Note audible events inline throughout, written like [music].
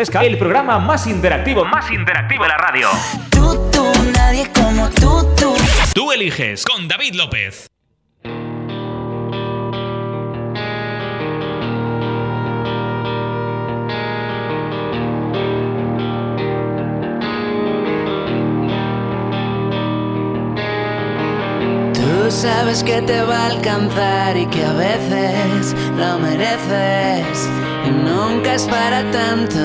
Fresca, el programa más interactivo, más interactivo de la radio. Tú, tú, nadie como tú, tú. Tú eliges con David López. Tú sabes que te va a alcanzar y que a veces lo mereces y nunca es para tanto.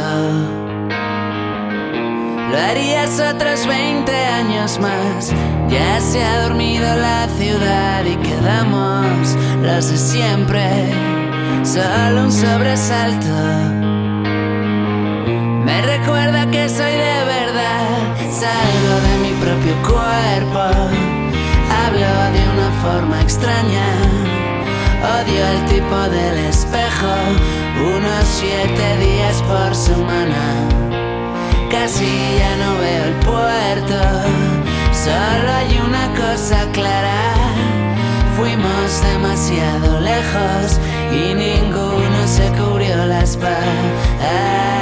Lo harías otros 20 años más. Ya se ha dormido la ciudad y quedamos los de siempre. Solo un sobresalto. Me recuerda que soy de verdad. Salgo de mi propio cuerpo. Hablo de una forma extraña. Odio el tipo del espejo. Unos siete días por semana. Casi ya no veo el puerto. Solo hay una cosa clara. Fuimos demasiado lejos y ninguno se cubrió la espalda.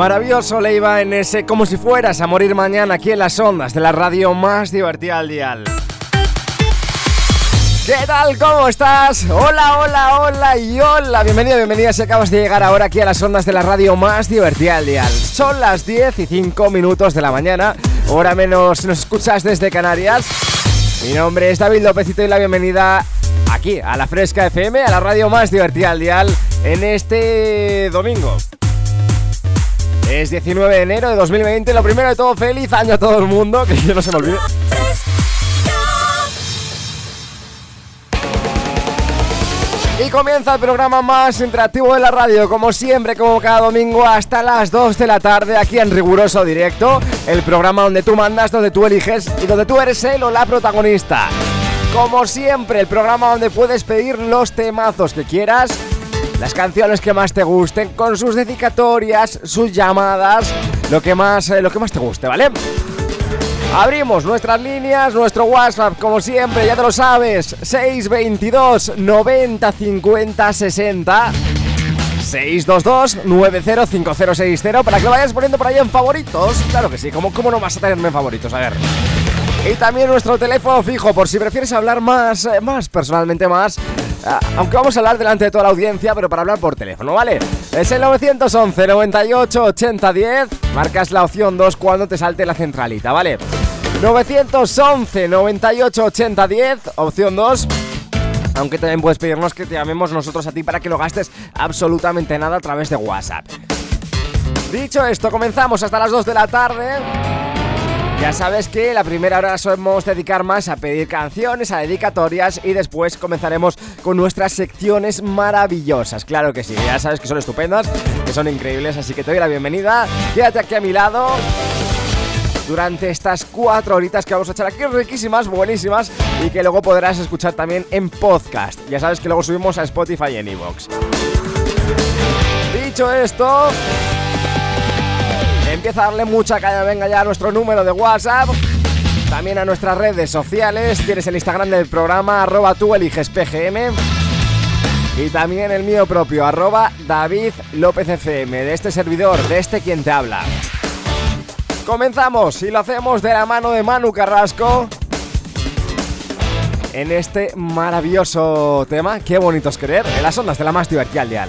Maravilloso Leiva en ese como si fueras a morir mañana aquí en las ondas de la radio más divertida al dial. ¿Qué tal? ¿Cómo estás? Hola, hola, hola y hola. Bienvenido, bienvenida si acabas de llegar ahora aquí a las ondas de la radio más divertida al dial. Son las 10 y 5 minutos de la mañana. Hora menos nos escuchas desde Canarias. Mi nombre es David López y te doy la bienvenida aquí a la Fresca FM, a la radio más divertida al dial en este domingo. Es 19 de enero de 2020. Lo primero de todo, feliz año a todo el mundo. Que yo no se me olvide. Y comienza el programa más interactivo de la radio, como siempre, como cada domingo, hasta las 2 de la tarde, aquí en riguroso directo. El programa donde tú mandas, donde tú eliges y donde tú eres el o la protagonista. Como siempre, el programa donde puedes pedir los temazos que quieras, las canciones que más te gusten, con sus dedicatorias, sus llamadas, lo que más, eh, lo que más te guste, ¿vale? Abrimos nuestras líneas, nuestro WhatsApp, como siempre, ya te lo sabes, 622 90 50 60. 622 905060 para que lo vayas poniendo por ahí en favoritos. Claro que sí, ¿cómo, cómo no vas a tenerme en favoritos? A ver. Y también nuestro teléfono fijo, por si prefieres hablar más, eh, más personalmente más. Ah, aunque vamos a hablar delante de toda la audiencia, pero para hablar por teléfono, ¿vale? Es el 911 98 80 10. Marcas la opción 2 cuando te salte la centralita, ¿vale? 911 98 80 10, opción 2. Aunque también puedes pedirnos que te llamemos nosotros a ti para que lo gastes absolutamente nada a través de WhatsApp. Dicho esto, comenzamos hasta las 2 de la tarde. Ya sabes que la primera hora solemos dedicar más a pedir canciones, a dedicatorias y después comenzaremos con nuestras secciones maravillosas. Claro que sí, ya sabes que son estupendas, que son increíbles, así que te doy la bienvenida. Quédate aquí a mi lado durante estas cuatro horitas que vamos a echar aquí riquísimas, buenísimas y que luego podrás escuchar también en podcast. Ya sabes que luego subimos a Spotify y en iVoox. Dicho esto, Empieza a darle mucha caña, venga ya a nuestro número de WhatsApp. También a nuestras redes sociales. Tienes el Instagram del programa, arroba tú eliges PGM. Y también el mío propio, arroba David López FM, de este servidor, de este quien te habla. Comenzamos y lo hacemos de la mano de Manu Carrasco. En este maravilloso tema, qué bonito es querer, en las ondas de la más divertida al dial.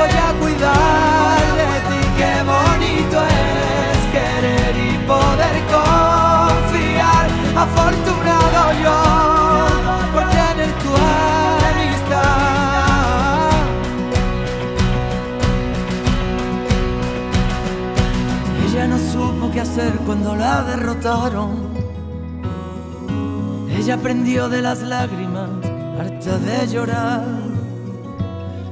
voy a cuidar qué bonito es querer y poder confiar. Afortunado yo por tener tu amistad. Ella no supo qué hacer cuando la derrotaron. Ella aprendió de las lágrimas, harta de llorar.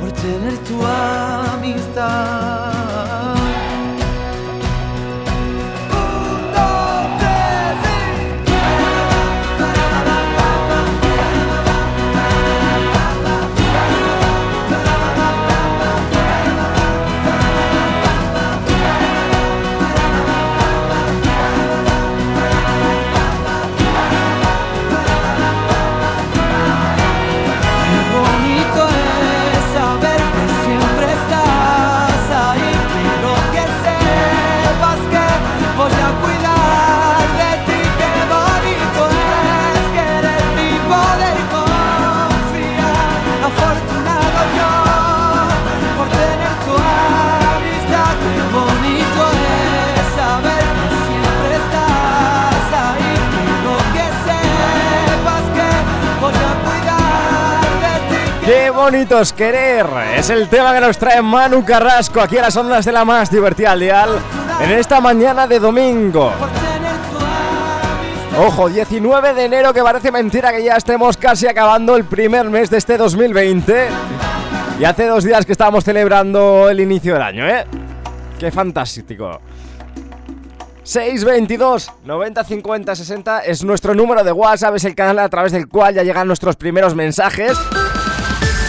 por tener tu amistad. Bonitos querer. Es el tema que nos trae Manu Carrasco aquí a las ondas de la más divertida al dial en esta mañana de domingo. Ojo, 19 de enero que parece mentira que ya estemos casi acabando el primer mes de este 2020. Y hace dos días que estábamos celebrando el inicio del año, ¿eh? Qué fantástico. 622 90 50 60 es nuestro número de WhatsApp, es el canal a través del cual ya llegan nuestros primeros mensajes.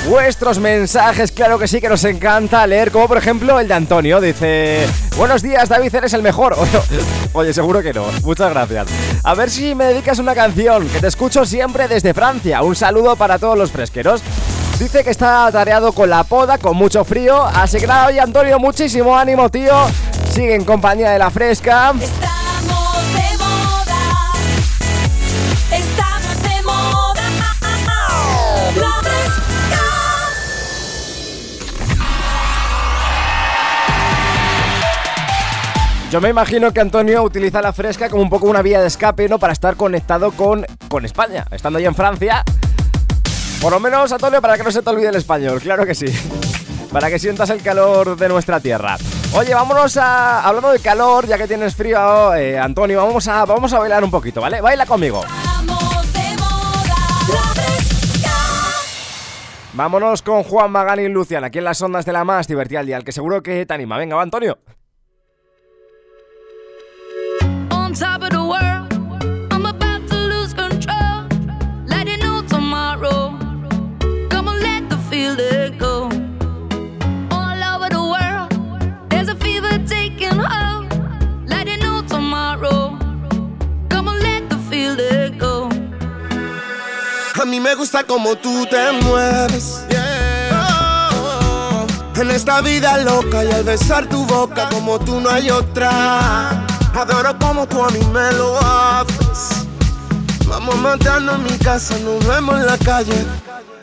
Vuestros mensajes, claro que sí que nos encanta leer, como por ejemplo el de Antonio, dice, buenos días David, eres el mejor. [laughs] Oye, seguro que no, muchas gracias. A ver si me dedicas una canción, que te escucho siempre desde Francia. Un saludo para todos los fresqueros. Dice que está atareado con la poda, con mucho frío. Así que nada, oye Antonio, muchísimo ánimo, tío. Sigue en compañía de la fresca. Estamos de moda. Estamos Yo me imagino que Antonio utiliza la fresca como un poco una vía de escape, ¿no? Para estar conectado con, con España. Estando ahí en Francia. Por lo menos, Antonio, para que no se te olvide el español, claro que sí. [laughs] Para que sientas el calor de nuestra tierra. Oye, vámonos a. Hablando de calor, ya que tienes frío, eh, Antonio, vamos a, vamos a bailar un poquito, ¿vale? Baila conmigo. Vámonos con Juan Magani y Luciana, aquí en las ondas de la más divertida al día, el que seguro que te anima. Venga, va, Antonio. World. I'm about to lose control. Letting know tomorrow. Come on, let the feeling go. All over the world, there's a fever taking hold. Letting know tomorrow. Come on, let the feeling go. A mí me gusta como tú te mueves. Oh, En esta vida loca y al besar tu boca como tú no hay otra. Adoro como tú a mí me lo haces. Vamos a matarnos en mi casa, nos vemos en la calle.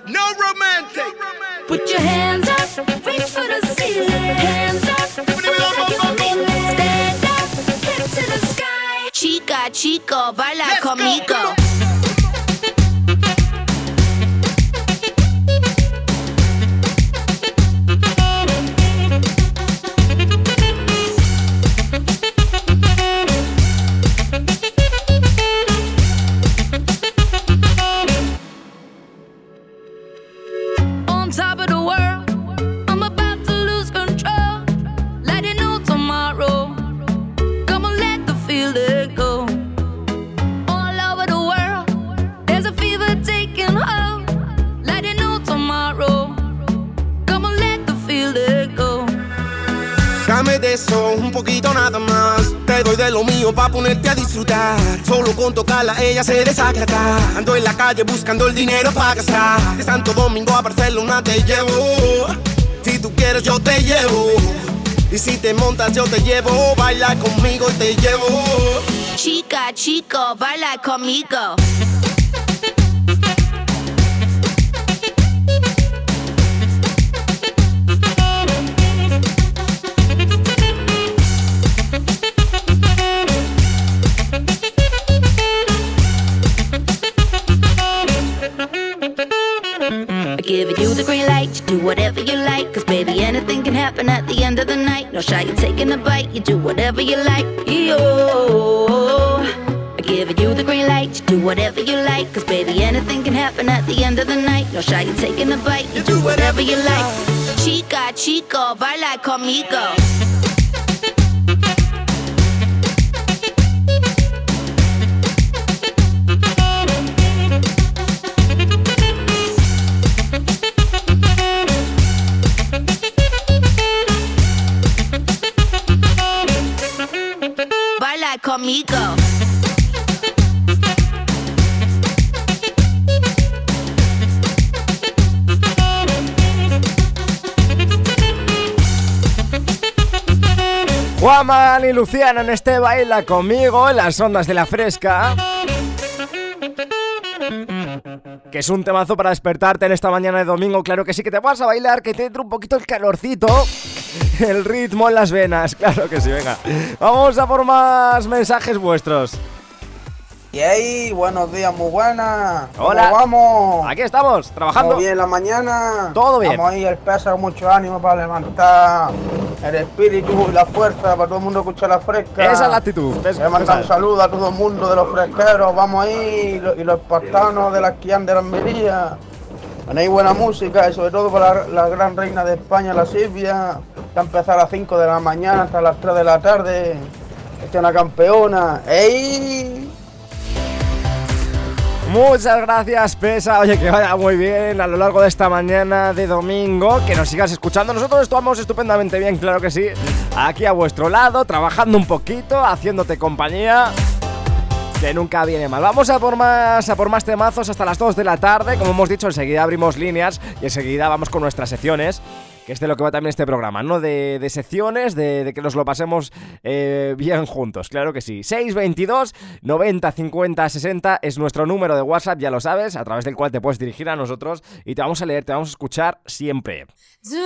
No romantic. Put your hands up, reach for the ceiling. Hands up, whatever you feeling. Stand up, head to the sky. Chica, chico, baila conmigo. on mío pa' ponerte a disfrutar. Solo con tocarla ella se desacata. Ando en la calle buscando el dinero para gastar. De Santo Domingo a Barcelona te llevo. Si tú quieres yo te llevo. Y si te montas yo te llevo. Baila conmigo y te llevo. Chica, chico, baila conmigo. No shy, you're taking a bite, you do whatever you like. Yo. I give you the green light, you do whatever you like. Cause baby, anything can happen at the end of the night. No shy, you're taking a bite, you do whatever you like. Chica, chico, baila conmigo. Y Luciana en este baila conmigo en las ondas de la fresca. Que es un temazo para despertarte en esta mañana de domingo. Claro que sí, que te vas a bailar, que te entre un poquito el calorcito. El ritmo en las venas, claro que sí, venga. Vamos a por más mensajes vuestros. ¿Qué hay? Buenos días, muy buenas. ¿Cómo Hola. vamos? Aquí estamos, trabajando. ¿Todo bien la mañana? Todo bien. Vamos ahí, el peso, mucho ánimo para levantar el espíritu y la fuerza para todo el mundo escuchar la fresca. Esa es la actitud. a mandar un saludo a todo el mundo de los fresqueros. Vamos ahí, y los, y los espartanos de la esquián de la Almería. Tenéis buena música y sobre todo para la, la gran reina de España, la Silvia, que ha empezado a las 5 de la mañana hasta las 3 de la tarde. Esta es una campeona. ¡Ey! Muchas gracias, Pesa. Oye, que vaya muy bien a lo largo de esta mañana de domingo. Que nos sigas escuchando. Nosotros estamos estupendamente bien, claro que sí. Aquí a vuestro lado, trabajando un poquito, haciéndote compañía. Que nunca viene mal. Vamos a por más, a por más temazos hasta las 2 de la tarde. Como hemos dicho, enseguida abrimos líneas y enseguida vamos con nuestras secciones. Que es de lo que va también este programa, ¿no? De, secciones, de, que nos lo pasemos eh, bien juntos, claro que sí. 622 90 50 60 es nuestro número de WhatsApp, ya lo sabes, a través del cual te puedes dirigir a nosotros y te vamos a leer, te vamos a escuchar siempre. Do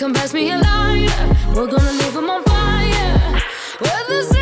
come pass me a lighter. We're gonna leave 'em on fire. We're the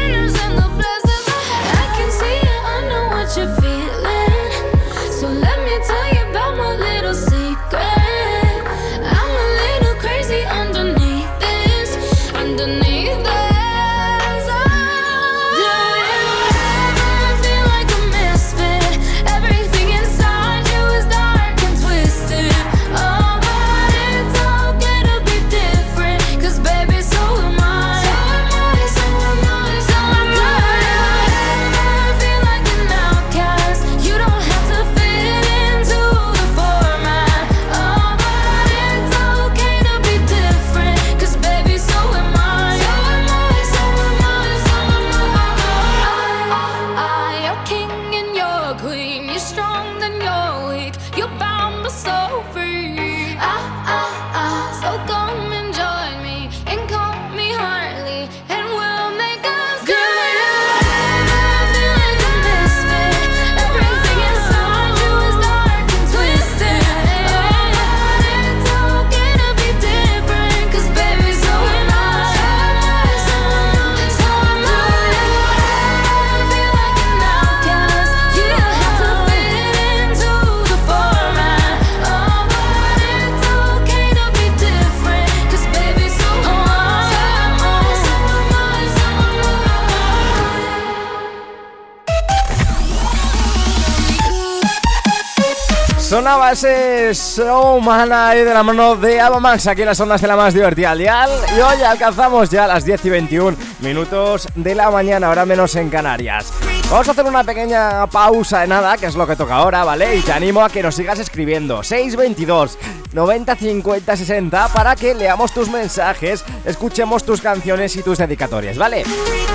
Sonaba ese Showman ahí de la mano de Avamax aquí las ondas de la más divertida. Y hoy alcanzamos ya las 10 y 21 minutos de la mañana, ahora menos en Canarias. Vamos a hacer una pequeña pausa de nada, que es lo que toca ahora, ¿vale? Y te animo a que nos sigas escribiendo 622 90 50 60 para que leamos tus mensajes, escuchemos tus canciones y tus dedicatorias, ¿vale?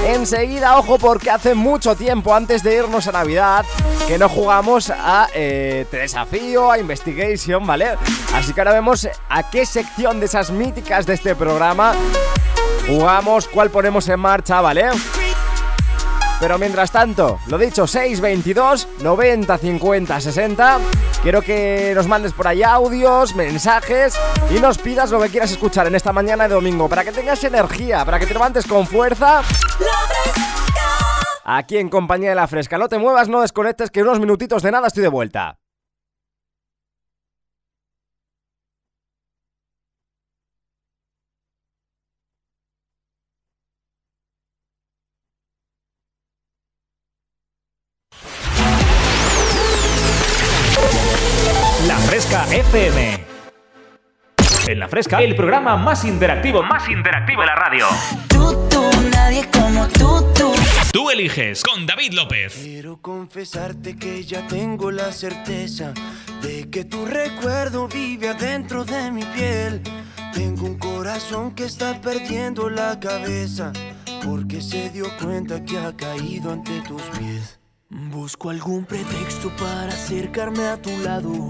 Enseguida, ojo, porque hace mucho tiempo antes de irnos a Navidad que no jugamos a eh, Te Desafío, a Investigation, ¿vale? Así que ahora vemos a qué sección de esas míticas de este programa jugamos, cuál ponemos en marcha, ¿vale? Pero mientras tanto, lo dicho, 622 90 50 60 Quiero que nos mandes por ahí audios, mensajes y nos pidas lo que quieras escuchar en esta mañana de domingo para que tengas energía, para que te levantes con fuerza. Aquí en compañía de la fresca. No te muevas, no desconectes, que unos minutitos de nada estoy de vuelta. Fresca FM. En La Fresca, el programa más interactivo, más interactivo de la radio. Tú, tú, nadie como tú, tú. Tú eliges con David López. Quiero confesarte que ya tengo la certeza de que tu recuerdo vive adentro de mi piel. Tengo un corazón que está perdiendo la cabeza porque se dio cuenta que ha caído ante tus pies. Busco algún pretexto para acercarme a tu lado.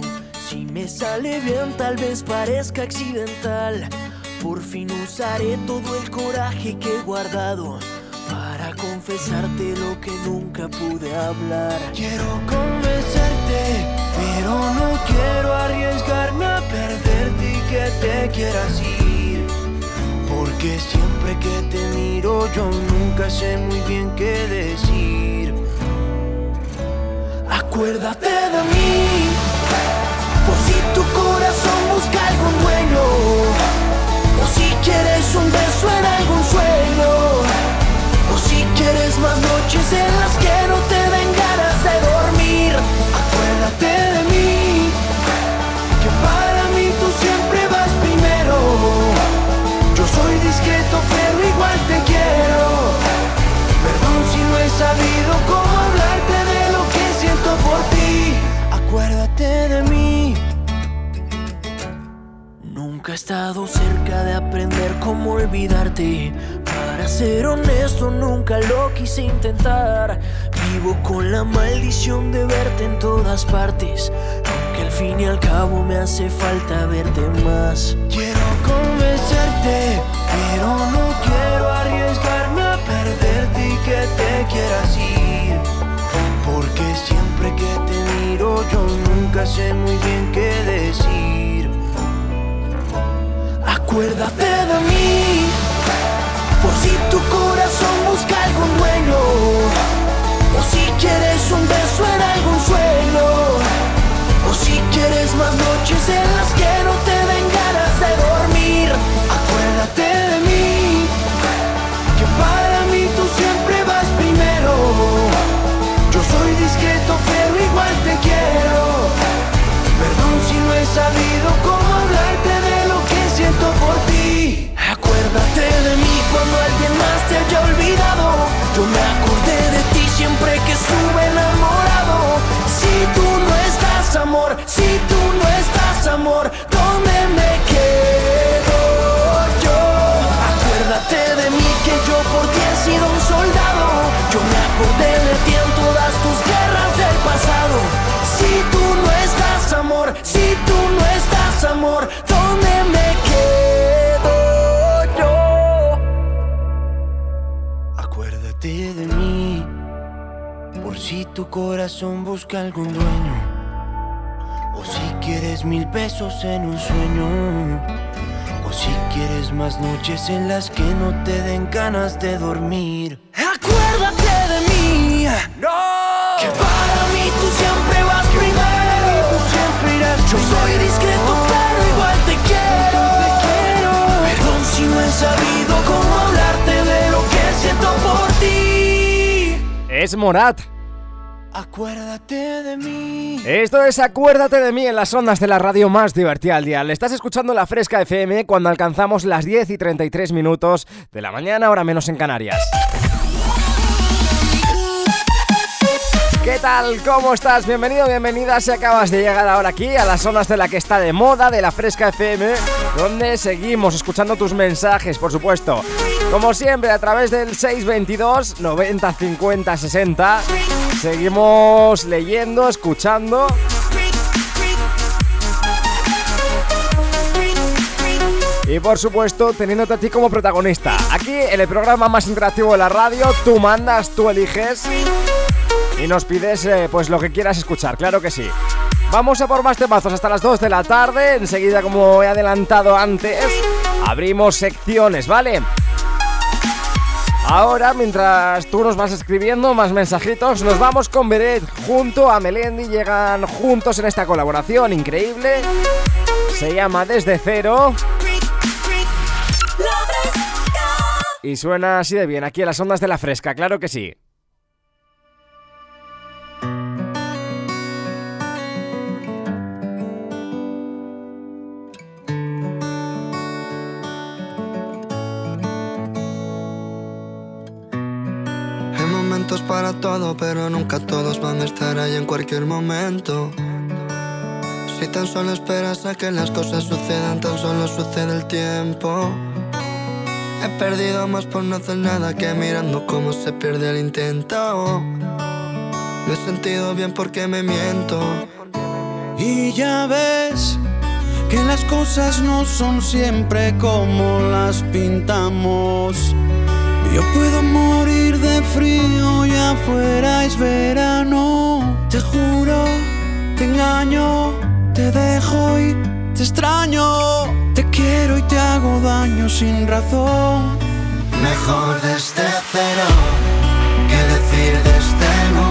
Si me sale bien, tal vez parezca accidental. Por fin usaré todo el coraje que he guardado para confesarte lo que nunca pude hablar. Quiero convencerte, pero no quiero arriesgarme a perderte y que te quieras ir. Porque siempre que te miro, yo nunca sé muy bien qué decir. Acuérdate de mí, tu corazón busca algún dueño, o si quieres un beso en algún sueño, o si quieres más noches en las que no te olvidarte. Para ser honesto, nunca lo quise intentar. Vivo con la maldición de verte en todas partes. Aunque al fin y al cabo me hace falta verte más. Quiero convencerte, pero no quiero arriesgarme a perderte y que te quieras ir. Porque siempre que te miro, yo nunca sé muy bien qué decir. Acuérdate de mí, por si tu corazón busca algún dueño, o si quieres un beso en algún sueño, o si quieres más noches en tu corazón busca algún dueño, o si quieres mil pesos en un sueño. O si quieres más noches en las que no te den ganas de dormir. Acuérdate de mí. No. Que para mí tú siempre vas primero. Tú siempre irás Yo soy discreto, pero igual te quiero. Te quiero. Perdón si no he sabido cómo hablarte de lo que siento por ti. Es Morat. Acuérdate de mí. Esto es Acuérdate de mí en las ondas de la radio más divertida al día. Le estás escuchando la Fresca FM cuando alcanzamos las 10 y 33 minutos de la mañana, ahora menos en Canarias. ¿Qué tal? ¿Cómo estás? Bienvenido, bienvenida si acabas de llegar ahora aquí a las zonas de la que está de moda, de la Fresca FM, donde seguimos escuchando tus mensajes, por supuesto. Como siempre, a través del 622 90 50 60, seguimos leyendo, escuchando. Y por supuesto, teniéndote a ti como protagonista. Aquí en el programa más interactivo de la radio, tú mandas, tú eliges y nos pides eh, pues lo que quieras escuchar, claro que sí. Vamos a por más temazos hasta las 2 de la tarde. Enseguida, como he adelantado antes, abrimos secciones, ¿vale? Ahora, mientras tú nos vas escribiendo más mensajitos, nos vamos con Beret junto a Melendi. Llegan juntos en esta colaboración increíble. Se llama Desde Cero. Y suena así de bien aquí en las ondas de la fresca, claro que sí. Momentos para todo, pero nunca todos van a estar ahí en cualquier momento. Si tan solo esperas a que las cosas sucedan, tan solo sucede el tiempo. He perdido más por no hacer nada que mirando cómo se pierde el intento. Me he sentido bien porque me miento. Y ya ves que las cosas no son siempre como las pintamos. Yo puedo morir de frío y afuera es verano. Te juro, te engaño, te dejo y te extraño. Te quiero y te hago daño sin razón. Mejor desde cero que decir desde nunca.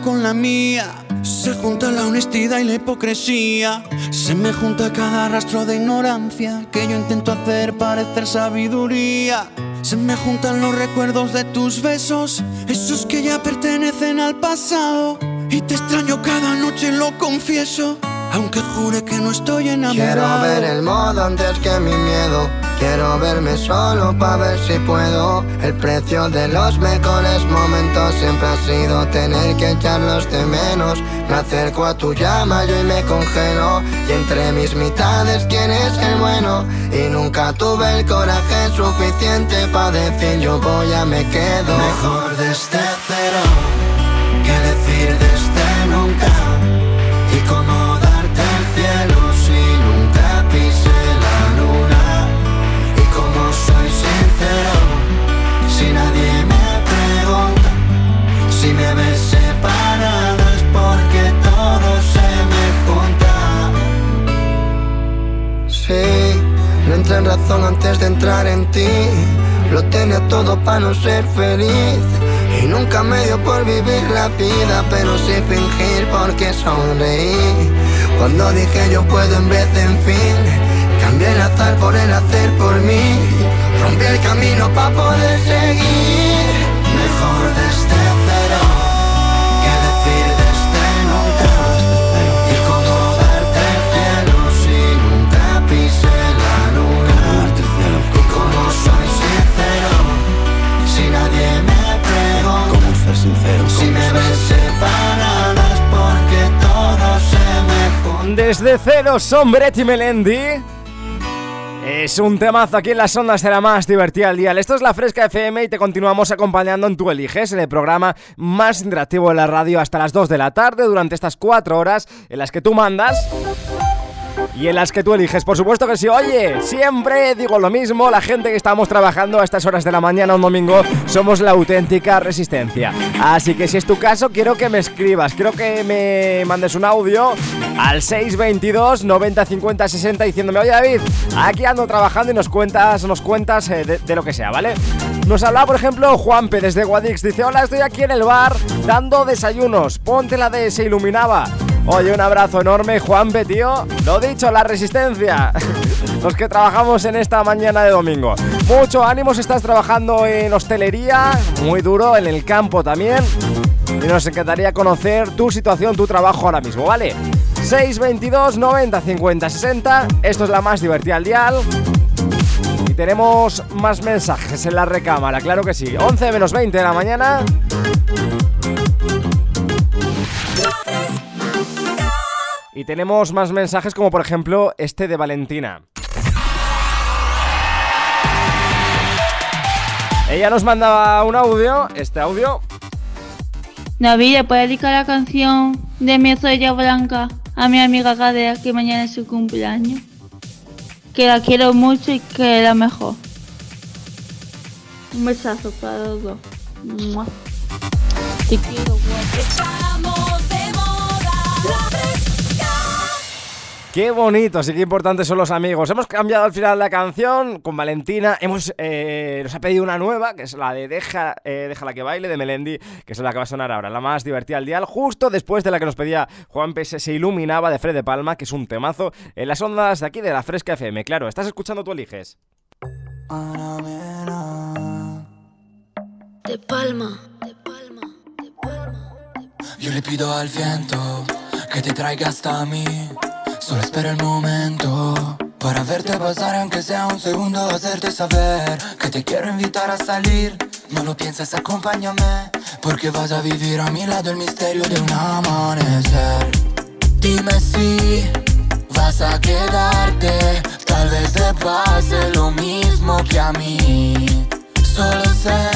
Con la mía. Se junta la honestidad y la hipocresía. Se me junta cada rastro de ignorancia que yo intento hacer parecer sabiduría. Se me juntan los recuerdos de tus besos, esos que ya pertenecen al pasado. Y te extraño cada noche, lo confieso, aunque jure que no estoy enamorado. Quiero ver el modo antes que mi miedo. Quiero verme solo para ver si puedo. El precio de los mejores momentos siempre ha sido tener que echarlos de menos. Me acerco a tu llama yo y me congelo. Y entre mis mitades quién es el bueno. Y nunca tuve el coraje suficiente para decir yo voy a me quedo. Mejor desde cero que decir desde no entré en razón antes de entrar en ti. Lo tenía todo para no ser feliz. Y nunca me dio por vivir la vida, pero sí fingir porque sonreí. Cuando dije yo puedo en vez de en fin, cambié el azar por el hacer por mí. Rompí el camino para poder seguir. Desde cero, Sombretti Melendi. Es un temazo aquí en las ondas la más divertida al día. Esto es la Fresca FM y te continuamos acompañando en Tu Eliges, en el programa más interactivo de la radio hasta las 2 de la tarde durante estas 4 horas en las que tú mandas y en las que tú eliges. Por supuesto que sí. Oye, siempre digo lo mismo. La gente que estamos trabajando a estas horas de la mañana un domingo somos la auténtica resistencia. Así que si es tu caso, quiero que me escribas. Quiero que me mandes un audio al 622 90 50 60 diciéndome, oye David, aquí ando trabajando y nos cuentas, nos cuentas eh, de, lo que sea, ¿vale? Nos habla, por ejemplo, Juanpe desde Guadix. Dice, hola, estoy aquí en el bar dando desayunos. Ponte la de Se Iluminaba. Oye, un abrazo enorme, Juanpe, tío. Lo dicho, la resistencia. [laughs] Los que trabajamos en esta mañana de domingo. Mucho ánimo si estás trabajando en hostelería, muy duro, en el campo también. Y nos encantaría conocer tu situación, tu trabajo ahora mismo, ¿vale? 622 90 50 60. Esto es la más divertida al dial. Y tenemos más mensajes en la recámara, claro que sí. 11 menos 20 de la mañana. Y tenemos más mensajes como por ejemplo este de Valentina. Ella nos mandaba un audio, este audio. David, ¿le puedes dedicar la canción de mi estrella blanca a mi amiga Gadea que mañana es su cumpleaños? Que la quiero mucho y que la mejor. Un besazo para los dos. Te quiero, guapa. Qué bonito, así que importantes son los amigos. Hemos cambiado al final la canción con Valentina. Hemos, eh, nos ha pedido una nueva, que es la de Deja, eh, Déjala que baile de Melendi, que es la que va a sonar ahora, la más divertida al dial, justo después de la que nos pedía Juan P. Se iluminaba de Fred de Palma, que es un temazo, en las ondas de aquí de la Fresca FM. Claro, estás escuchando, tú eliges. De palma. Yo le pido al viento que te traiga hasta mí. Solo espera el momento para verte pasar, aunque sea un segundo, hacerte saber que te quiero invitar a salir. No lo pienses, acompáñame, porque vas a vivir a mi lado el misterio de un amanecer. Dime si vas a quedarte, tal vez te pase lo mismo que a mí. Solo sé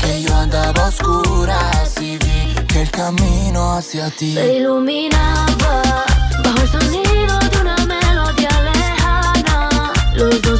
que yo andaba a oscuras y vi que el camino hacia ti. Se iluminaba bajo el sonido Los dos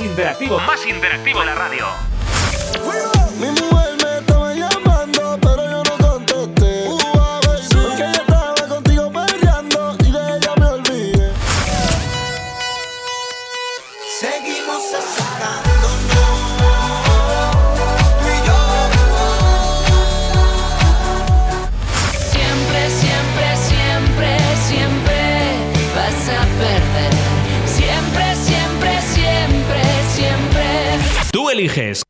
interactivo, más interactivo la radio. Eliges.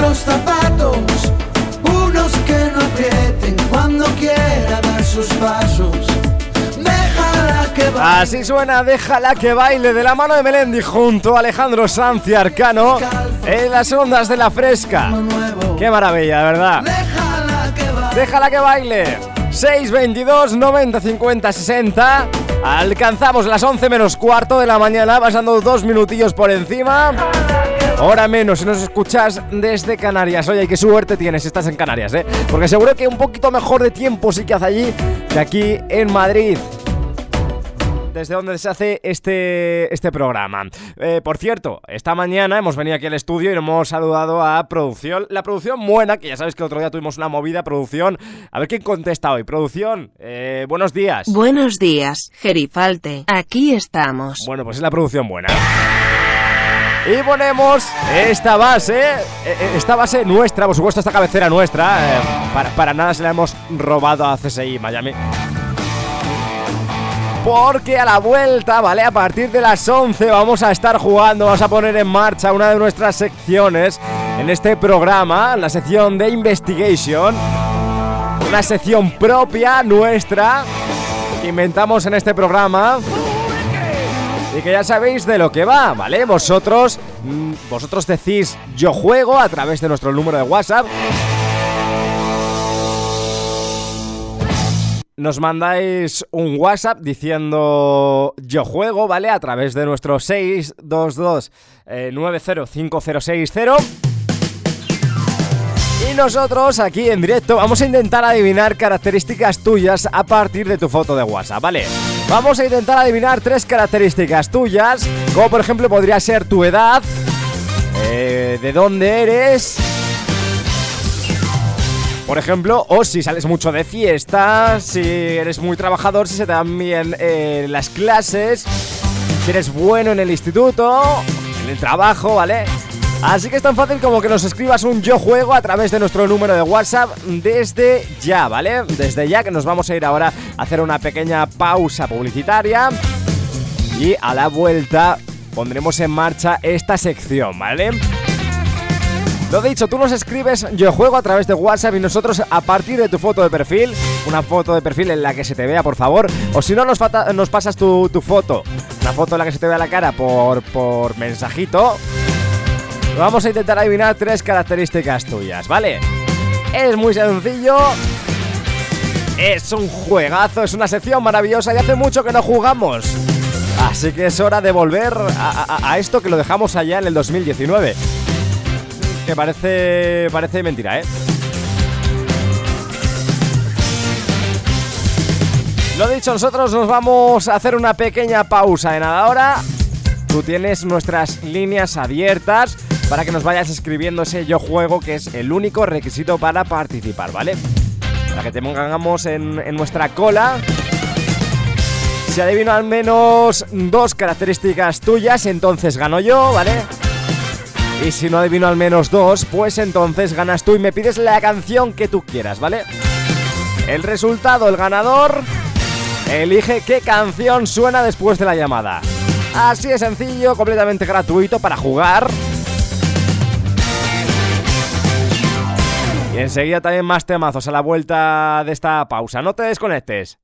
otros zapatos, unos que no aprieten cuando quiera dar sus pasos. Déjala que baile. Así suena, déjala que baile de la mano de Melendi junto a Alejandro Sanz y Arcano en las ondas de la fresca. Qué maravilla, ¿verdad? Déjala que baile. 622 90 50 60. Alcanzamos las 11 menos cuarto de la mañana, pasando dos minutillos por encima. Hora menos si nos escuchas desde Canarias. Oye, qué suerte tienes si estás en Canarias, ¿eh? Porque seguro que un poquito mejor de tiempo sí que hace allí que aquí en Madrid desde donde se hace este, este programa. Eh, por cierto, esta mañana hemos venido aquí al estudio y hemos saludado a producción. La producción buena, que ya sabes que el otro día tuvimos una movida producción. A ver quién contesta hoy. Producción, eh, buenos días. Buenos días, Gerifalte. Aquí estamos. Bueno, pues es la producción buena. Y ponemos esta base, eh, eh, esta base nuestra, por supuesto esta cabecera nuestra, eh, para, para nada se la hemos robado a CSI Miami. Porque a la vuelta, ¿vale? A partir de las 11 vamos a estar jugando, vamos a poner en marcha una de nuestras secciones en este programa, la sección de Investigation. Una sección propia nuestra inventamos en este programa. Y que ya sabéis de lo que va, ¿vale? Vosotros, mm, vosotros decís yo juego a través de nuestro número de WhatsApp. Nos mandáis un WhatsApp diciendo yo juego, ¿vale? A través de nuestro 622 eh, 905060. Y nosotros aquí en directo vamos a intentar adivinar características tuyas a partir de tu foto de WhatsApp, ¿vale? Vamos a intentar adivinar tres características tuyas, como por ejemplo podría ser tu edad, eh, de dónde eres, por ejemplo, o si sales mucho de fiesta, si eres muy trabajador, si se te dan bien eh, las clases, si eres bueno en el instituto, en el trabajo, ¿vale? Así que es tan fácil como que nos escribas un yo juego a través de nuestro número de WhatsApp desde ya, ¿vale? Desde ya que nos vamos a ir ahora a hacer una pequeña pausa publicitaria y a la vuelta pondremos en marcha esta sección, ¿vale? Lo dicho, tú nos escribes yo juego a través de WhatsApp y nosotros a partir de tu foto de perfil, una foto de perfil en la que se te vea, por favor, o si no nos, nos pasas tu, tu foto, una foto en la que se te vea la cara por, por mensajito, vamos a intentar adivinar tres características tuyas, ¿vale? Es muy sencillo. Es un juegazo, es una sección maravillosa y hace mucho que no jugamos. Así que es hora de volver a, esto que lo dejamos allá en el 2019. Que parece, parece mentira, ¿eh? Lo dicho, nosotros nos vamos a hacer una pequeña pausa nada ahora. Tú tienes nuestras líneas abiertas para que nos vayas escribiendo ese yo juego que es el único requisito para participar, ¿vale? Para que te pongamos en, en nuestra cola si adivino al menos dos características tuyas, entonces gano yo, ¿vale? Y si no adivino al menos dos, pues entonces ganas tú y me pides la canción que tú quieras, ¿vale? El resultado, el ganador, elige qué canción suena después de la llamada. Así de sencillo, completamente gratuito para jugar. Enseguida también más temazos a la vuelta de esta pausa. No te desconectes.